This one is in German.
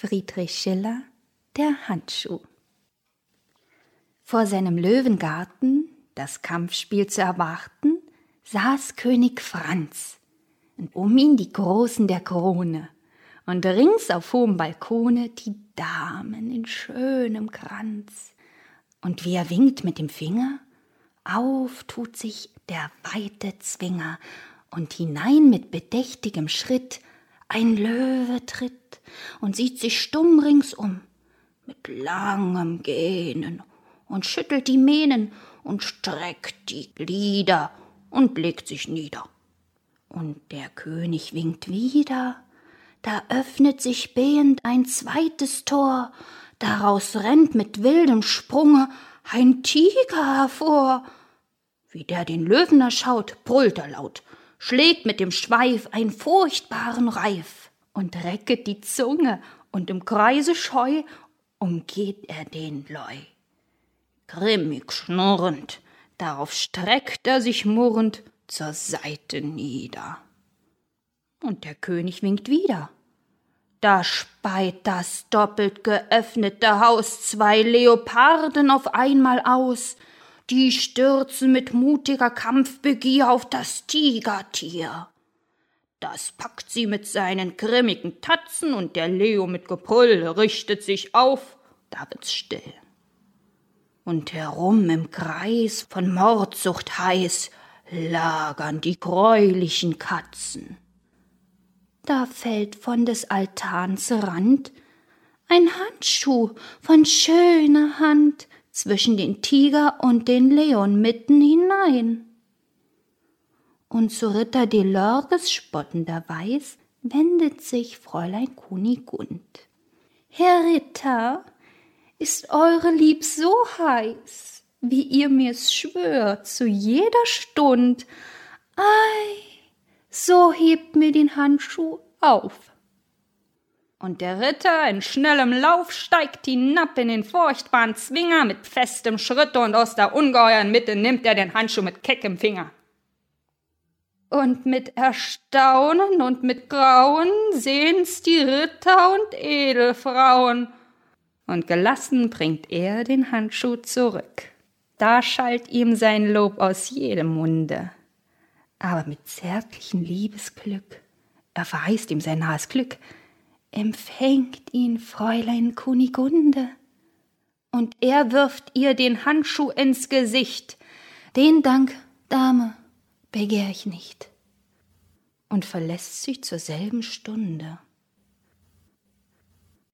Friedrich Schiller Der Handschuh. Vor seinem Löwengarten, das Kampfspiel zu erwarten, saß König Franz, und um ihn die Großen der Krone, und rings auf hohem Balkone die Damen in schönem Kranz. Und wie er winkt mit dem Finger, auf tut sich der weite Zwinger, und hinein mit bedächtigem Schritt ein Löwe tritt und sieht sich stumm ringsum, mit langem Gähnen und schüttelt die Mähnen und streckt die Glieder und legt sich nieder. Und der König winkt wieder, da öffnet sich behend ein zweites Tor, daraus rennt mit wildem Sprunge ein Tiger hervor. Wie der den Löwen erschaut, brüllt er laut, schlägt mit dem Schweif einen furchtbaren Reif und recket die Zunge und im Kreise scheu umgeht er den Leu. Grimmig schnurrend, darauf streckt er sich murrend zur Seite nieder. Und der König winkt wieder. Da speit das doppelt geöffnete Haus zwei Leoparden auf einmal aus, die stürzen mit mutiger Kampfbegier auf das Tigertier. Das packt sie mit seinen grimmigen Tatzen und der Leo mit Gebrüll richtet sich auf, da wird's still. Und herum im Kreis von Mordsucht heiß lagern die greulichen Katzen. Da fällt von des Altans Rand ein Handschuh von schöner Hand, zwischen den Tiger und den Leon mitten hinein. Und zu Ritter Delorges spottenderweis wendet sich Fräulein Kunigund. Herr Ritter, ist eure Lieb so heiß, wie ihr mir's schwört zu jeder Stund, ei, so hebt mir den Handschuh auf und der Ritter in schnellem Lauf steigt hinab in den furchtbaren Zwinger mit festem Schritte und aus der ungeheuren Mitte nimmt er den Handschuh mit keckem Finger. Und mit Erstaunen und mit Grauen sehen's die Ritter und Edelfrauen. Und gelassen bringt er den Handschuh zurück. Da schallt ihm sein Lob aus jedem Munde. Aber mit zärtlichem Liebesglück erweist ihm sein nahes Glück, empfängt ihn Fräulein Kunigunde. Und er wirft ihr den Handschuh ins Gesicht. Den Dank, Dame, begehr ich nicht. Und verlässt sie zur selben Stunde.